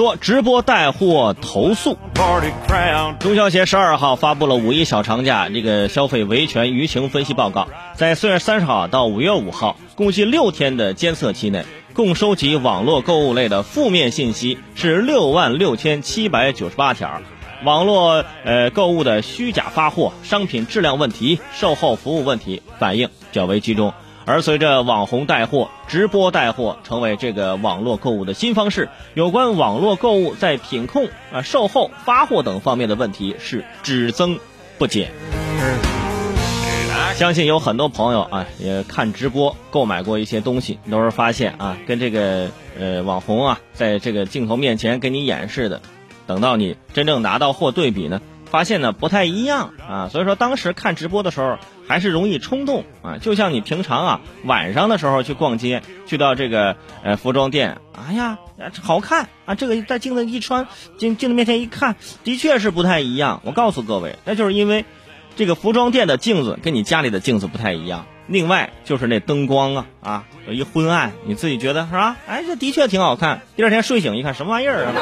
说直播带货投诉。中消协十二号发布了五一小长假这个消费维权舆情分析报告，在四月三十号到五月五号，共计六天的监测期内，共收集网络购物类的负面信息是六万六千七百九十八条，网络呃购物的虚假发货、商品质量问题、售后服务问题反映较为集中。而随着网红带货、直播带货成为这个网络购物的新方式，有关网络购物在品控、啊售后、发货等方面的问题是只增不减。相信有很多朋友啊，也看直播购买过一些东西，都是发现啊，跟这个呃网红啊，在这个镜头面前给你演示的，等到你真正拿到货对比呢。发现呢不太一样啊，所以说当时看直播的时候还是容易冲动啊，就像你平常啊晚上的时候去逛街，去到这个呃服装店，哎呀好看啊，这个在镜子一穿，镜镜子面前一看，的确是不太一样。我告诉各位，那就是因为这个服装店的镜子跟你家里的镜子不太一样。另外就是那灯光啊啊，有一昏暗，你自己觉得是吧？哎，这的确挺好看。第二天睡醒一看，什么玩意儿啊？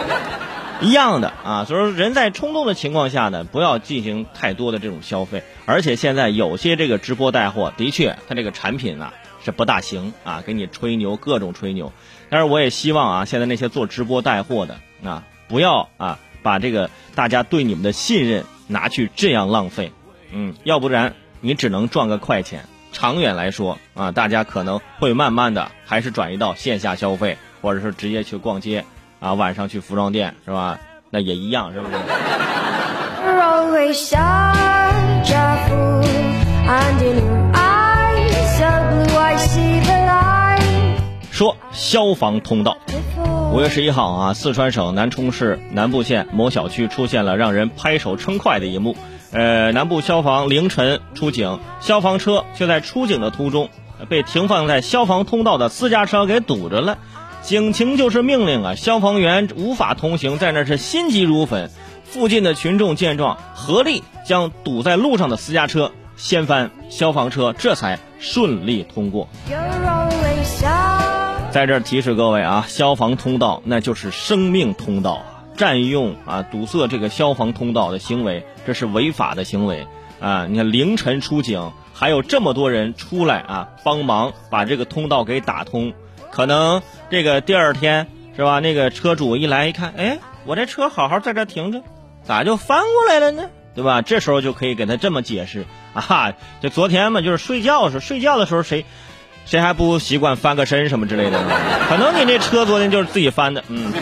一样的啊，所以说人在冲动的情况下呢，不要进行太多的这种消费。而且现在有些这个直播带货，的确他这个产品呢是不大行啊，给你吹牛，各种吹牛。但是我也希望啊，现在那些做直播带货的啊，不要啊把这个大家对你们的信任拿去这样浪费，嗯，要不然你只能赚个快钱。长远来说啊，大家可能会慢慢的还是转移到线下消费，或者是直接去逛街。啊，晚上去服装店是吧？那也一样，是不是？说消防通道。五月十一号啊，四川省南充市南部县某小区出现了让人拍手称快的一幕。呃，南部消防凌晨出警，消防车却在出警的途中被停放在消防通道的私家车给堵着了。警情就是命令啊！消防员无法通行，在那是心急如焚。附近的群众见状，合力将堵在路上的私家车掀翻，消防车这才顺利通过。在这儿提示各位啊，消防通道那就是生命通道啊，占用啊堵塞这个消防通道的行为，这是违法的行为啊！你看凌晨出警，还有这么多人出来啊帮忙把这个通道给打通。可能这个第二天是吧？那个车主一来一看，哎，我这车好好在这停着，咋就翻过来了呢？对吧？这时候就可以给他这么解释啊，就昨天嘛，就是睡觉时候，睡觉的时候谁谁还不习惯翻个身什么之类的呢？可能你这车昨天就是自己翻的，嗯。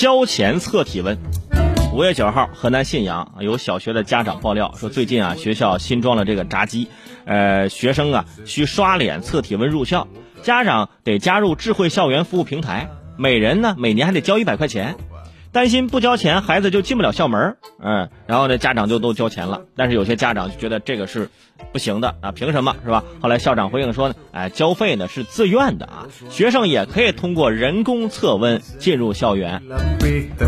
交钱测体温。五月九号，河南信阳有小学的家长爆料说，最近啊学校新装了这个闸机，呃，学生啊需刷脸测体温入校，家长得加入智慧校园服务平台，每人呢每年还得交一百块钱。担心不交钱孩子就进不了校门嗯，然后呢家长就都交钱了，但是有些家长就觉得这个是不行的啊，凭什么是吧？后来校长回应说呢，哎，交费呢是自愿的啊，学生也可以通过人工测温进入校园。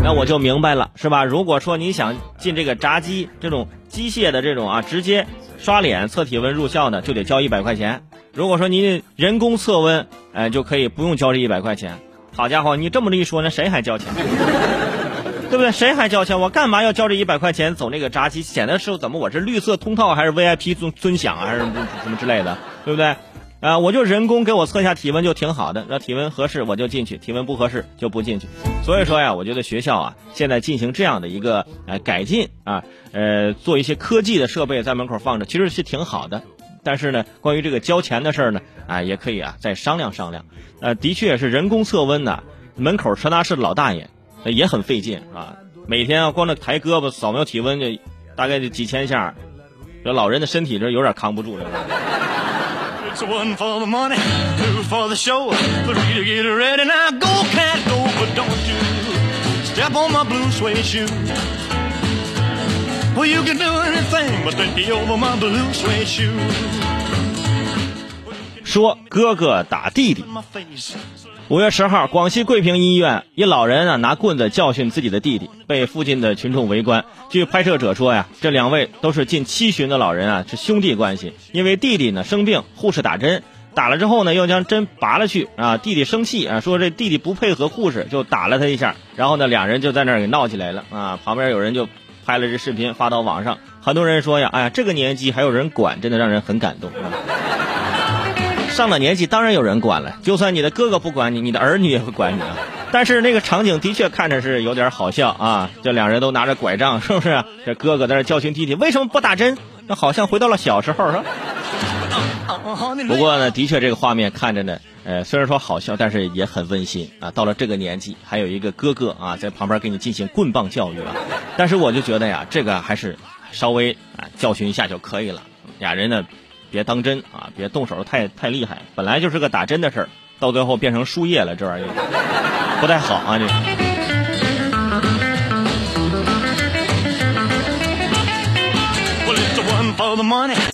那我就明白了是吧？如果说你想进这个闸机这种机械的这种啊，直接刷脸测体温入校呢，就得交一百块钱。如果说你人工测温，哎，就可以不用交这一百块钱。好家伙，你这么一说，那谁还交钱？对不对？谁还交钱？我干嘛要交这一百块钱走那个闸机？显得是怎么？我是绿色通道还是 VIP 尊尊享啊，还是什么之类的？对不对？啊，我就人工给我测一下体温就挺好的，那体温合适我就进去，体温不合适就不进去。所以说呀，我觉得学校啊，现在进行这样的一个呃改进啊，呃，做一些科技的设备在门口放着，其实是挺好的。但是呢，关于这个交钱的事儿呢，啊，也可以啊再商量商量。呃，的确是人工测温呢，门口传达室的老大爷。也很费劲，是吧？每天啊，光那抬胳膊扫描体温，就大概就几千下，这老人的身体这有点扛不住了。说哥哥打弟弟。五月十号，广西桂平医院一老人啊拿棍子教训自己的弟弟，被附近的群众围观。据拍摄者说呀，这两位都是近七旬的老人啊，是兄弟关系。因为弟弟呢生病，护士打针，打了之后呢又将针拔了去啊，弟弟生气啊，说这弟弟不配合护士，就打了他一下。然后呢两人就在那儿给闹起来了啊，旁边有人就拍了这视频发到网上，很多人说呀，哎呀这个年纪还有人管，真的让人很感动。上了年纪当然有人管了，就算你的哥哥不管你，你的儿女也会管你啊。但是那个场景的确看着是有点好笑啊，这两人都拿着拐杖，是不是？这哥哥在那教训弟弟为什么不打针，那好像回到了小时候，是吧？不过呢，的确这个画面看着呢，呃，虽然说好笑，但是也很温馨啊。到了这个年纪，还有一个哥哥啊在旁边给你进行棍棒教育啊。但是我就觉得呀，这个还是稍微啊教训一下就可以了，俩人呢。别当真啊！别动手太太厉害，本来就是个打针的事儿，到最后变成输液了，这玩意儿不太好啊！这。